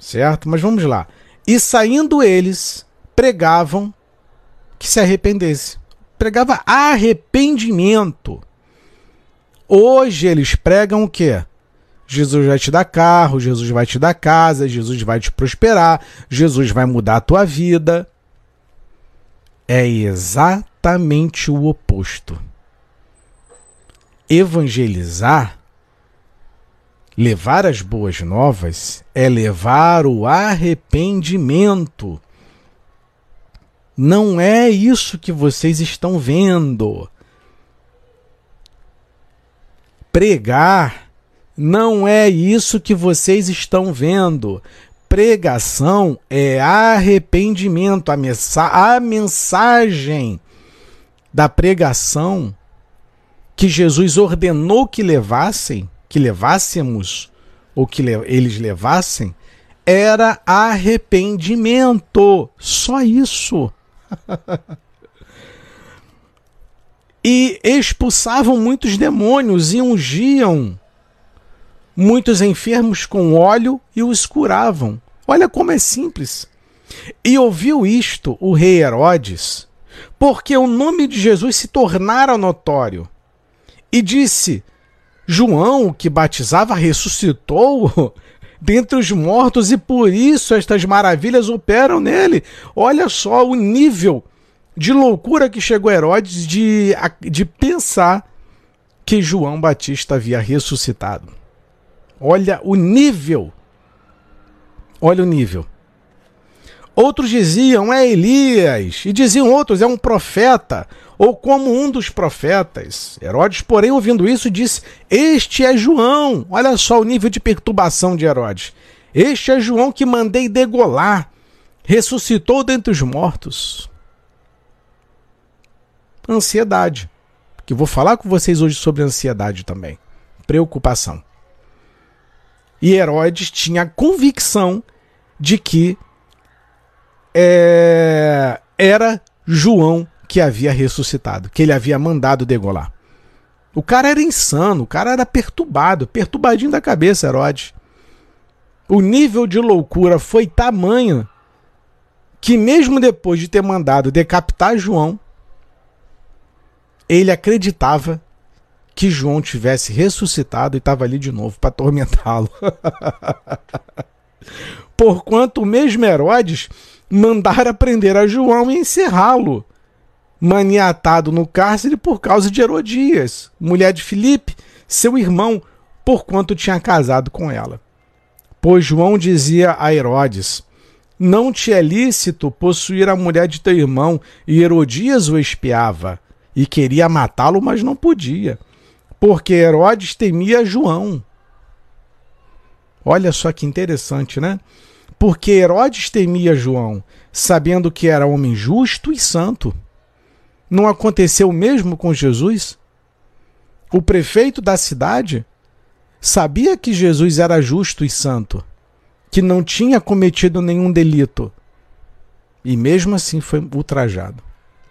certo? Mas vamos lá. E saindo eles, pregavam que se arrependesse. Pregava arrependimento. Hoje eles pregam o quê? Jesus vai te dar carro, Jesus vai te dar casa, Jesus vai te prosperar, Jesus vai mudar a tua vida. É exatamente o oposto. Evangelizar, levar as boas novas, é levar o arrependimento. Não é isso que vocês estão vendo. Pregar não é isso que vocês estão vendo. Pregação é arrependimento. A, mensa a mensagem da pregação que Jesus ordenou que levassem, que levássemos, ou que le eles levassem, era arrependimento. Só isso. e expulsavam muitos demônios e ungiam muitos enfermos com óleo e os curavam. Olha como é simples. E ouviu isto o rei Herodes, porque o nome de Jesus se tornara notório. E disse: João, que batizava, ressuscitou dentre os mortos, e por isso estas maravilhas operam nele. Olha só o nível de loucura que chegou Herodes de, de pensar que João Batista havia ressuscitado. Olha o nível. Olha o nível. Outros diziam é Elias, e diziam outros é um profeta, ou como um dos profetas. Herodes, porém, ouvindo isso, disse: Este é João. Olha só o nível de perturbação de Herodes. Este é João que mandei degolar, ressuscitou dentre os mortos. Ansiedade. Que vou falar com vocês hoje sobre ansiedade também. Preocupação. E Herodes tinha a convicção de que é, era João que havia ressuscitado, que ele havia mandado degolar. O cara era insano, o cara era perturbado, perturbadinho da cabeça, Herodes. O nível de loucura foi tamanho que, mesmo depois de ter mandado decapitar João, ele acreditava que João tivesse ressuscitado e estava ali de novo para atormentá-lo. Porquanto o mesmo Herodes mandara prender a João e encerrá-lo, maniatado no cárcere por causa de Herodias, mulher de Filipe, seu irmão, porquanto tinha casado com ela. Pois João dizia a Herodes: Não te é lícito possuir a mulher de teu irmão, e Herodias o espiava, e queria matá-lo, mas não podia porque Herodes temia João. Olha só que interessante, né? Porque Herodes temia João, sabendo que era homem justo e santo. Não aconteceu o mesmo com Jesus? O prefeito da cidade sabia que Jesus era justo e santo, que não tinha cometido nenhum delito. E mesmo assim foi ultrajado,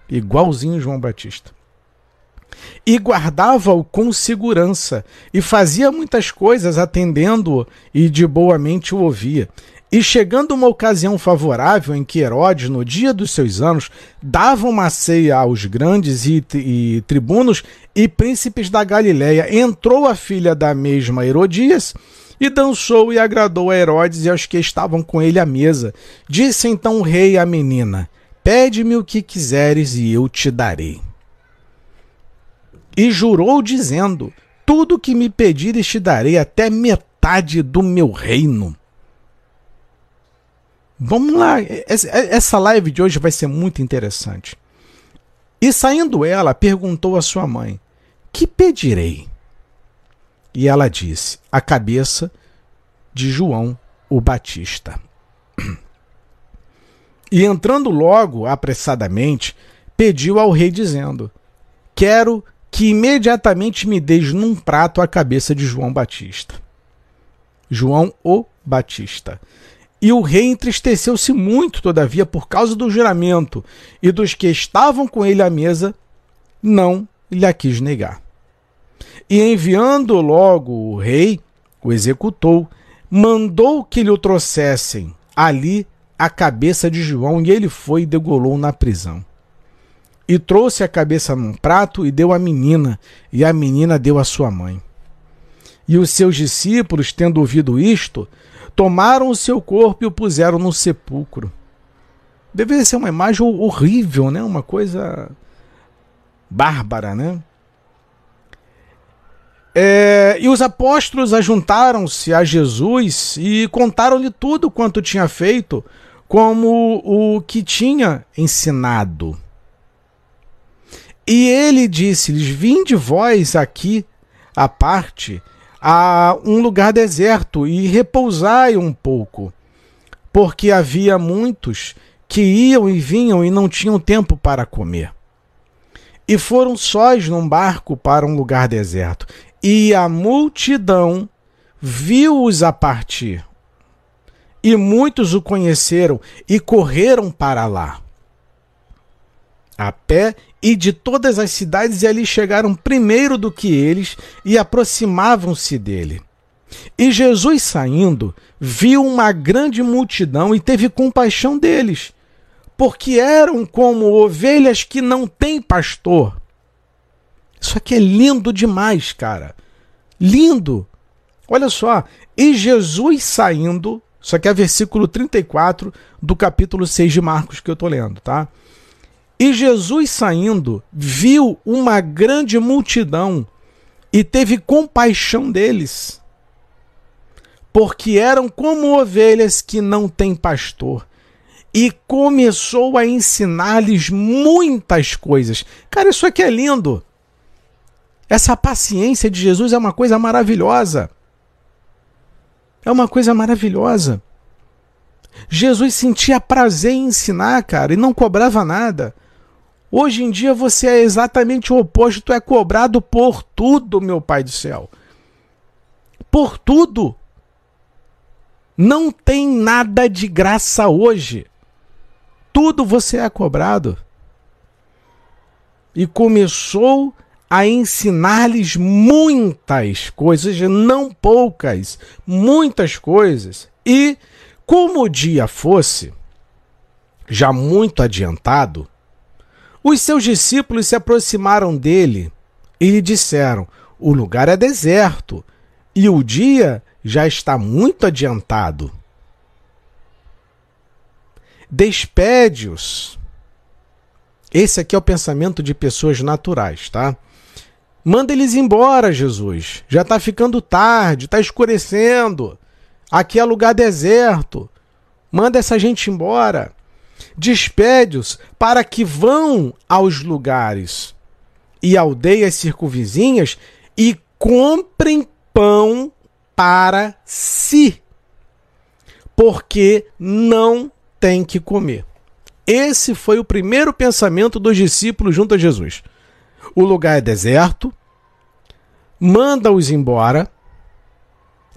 igualzinho João Batista e guardava-o com segurança, e fazia muitas coisas atendendo-o e de boa mente o ouvia. E chegando uma ocasião favorável em que Herodes, no dia dos seus anos, dava uma ceia aos grandes e, e tribunos e príncipes da Galiléia, entrou a filha da mesma Herodias e dançou e agradou a Herodes e aos que estavam com ele à mesa. Disse então o rei à menina: Pede-me o que quiseres e eu te darei e jurou, dizendo: Tudo que me pedires te darei, até metade do meu reino. Vamos lá, essa live de hoje vai ser muito interessante. E saindo ela, perguntou à sua mãe: Que pedirei? E ela disse: A cabeça de João o Batista. E entrando logo, apressadamente, pediu ao rei, dizendo: Quero que imediatamente me deis num prato a cabeça de João Batista. João o Batista. E o rei entristeceu-se muito, todavia, por causa do juramento, e dos que estavam com ele à mesa, não lhe a quis negar. E enviando logo o rei, o executou, mandou que lhe o trouxessem ali a cabeça de João e ele foi e degolou na prisão. E trouxe a cabeça num prato e deu à menina, e a menina deu à sua mãe. E os seus discípulos, tendo ouvido isto, tomaram o seu corpo e o puseram no sepulcro. Deveria ser uma imagem horrível, né? Uma coisa bárbara, né? É, e os apóstolos ajuntaram-se a Jesus e contaram-lhe tudo quanto tinha feito, como o que tinha ensinado. E ele disse-lhes: Vinde vós aqui à parte, a um lugar deserto, e repousai um pouco, porque havia muitos que iam e vinham e não tinham tempo para comer. E foram sós num barco para um lugar deserto. E a multidão viu-os a partir. E muitos o conheceram e correram para lá. A pé e de todas as cidades e ali chegaram primeiro do que eles e aproximavam-se dele. E Jesus saindo, viu uma grande multidão e teve compaixão deles, porque eram como ovelhas que não têm pastor. Isso aqui é lindo demais, cara. Lindo. Olha só. E Jesus saindo, isso aqui é versículo 34 do capítulo 6 de Marcos que eu estou lendo, tá? E Jesus saindo, viu uma grande multidão e teve compaixão deles, porque eram como ovelhas que não têm pastor. E começou a ensinar-lhes muitas coisas. Cara, isso aqui é lindo. Essa paciência de Jesus é uma coisa maravilhosa. É uma coisa maravilhosa. Jesus sentia prazer em ensinar, cara, e não cobrava nada. Hoje em dia você é exatamente o oposto, tu é cobrado por tudo, meu Pai do céu. Por tudo. Não tem nada de graça hoje. Tudo você é cobrado. E começou a ensinar-lhes muitas coisas, não poucas, muitas coisas. E como o dia fosse já muito adiantado, os seus discípulos se aproximaram dele e lhe disseram: O lugar é deserto e o dia já está muito adiantado. Despede-os. Esse aqui é o pensamento de pessoas naturais, tá? Manda eles embora, Jesus. Já está ficando tarde, está escurecendo. Aqui é lugar deserto. Manda essa gente embora. Despede-os para que vão aos lugares e aldeias circunvizinhas e comprem pão para si, porque não tem que comer. Esse foi o primeiro pensamento dos discípulos junto a Jesus o lugar é deserto, manda-os embora,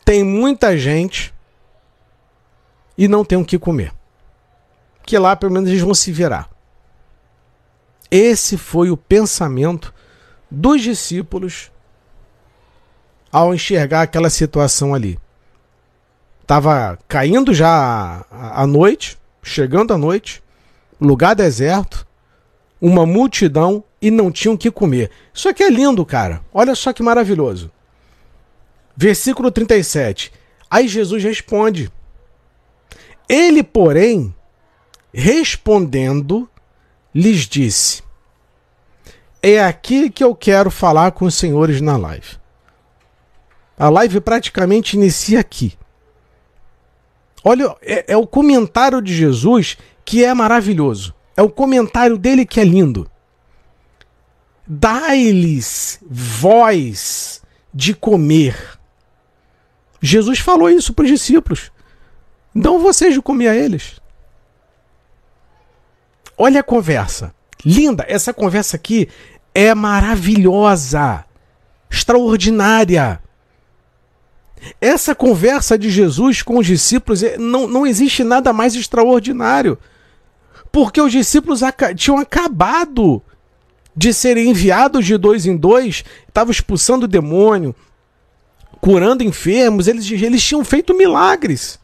tem muita gente e não tem o que comer. Que lá pelo menos eles vão se virar. Esse foi o pensamento dos discípulos ao enxergar aquela situação ali. Estava caindo já a noite, chegando a noite, lugar deserto, uma multidão e não tinham o que comer. Isso aqui é lindo, cara. Olha só que maravilhoso. Versículo 37. Aí Jesus responde. Ele, porém, respondendo, lhes disse: É aqui que eu quero falar com os senhores na live. A live praticamente inicia aqui. Olha, é, é o comentário de Jesus que é maravilhoso. É o comentário dele que é lindo. Dai-lhes voz de comer. Jesus falou isso para os discípulos. Dão vocês de comer a eles. Olha a conversa. Linda, essa conversa aqui é maravilhosa, extraordinária. Essa conversa de Jesus com os discípulos é, não, não existe nada mais extraordinário porque os discípulos tinham acabado de serem enviados de dois em dois, estavam expulsando o demônio, curando enfermos, eles, eles tinham feito milagres.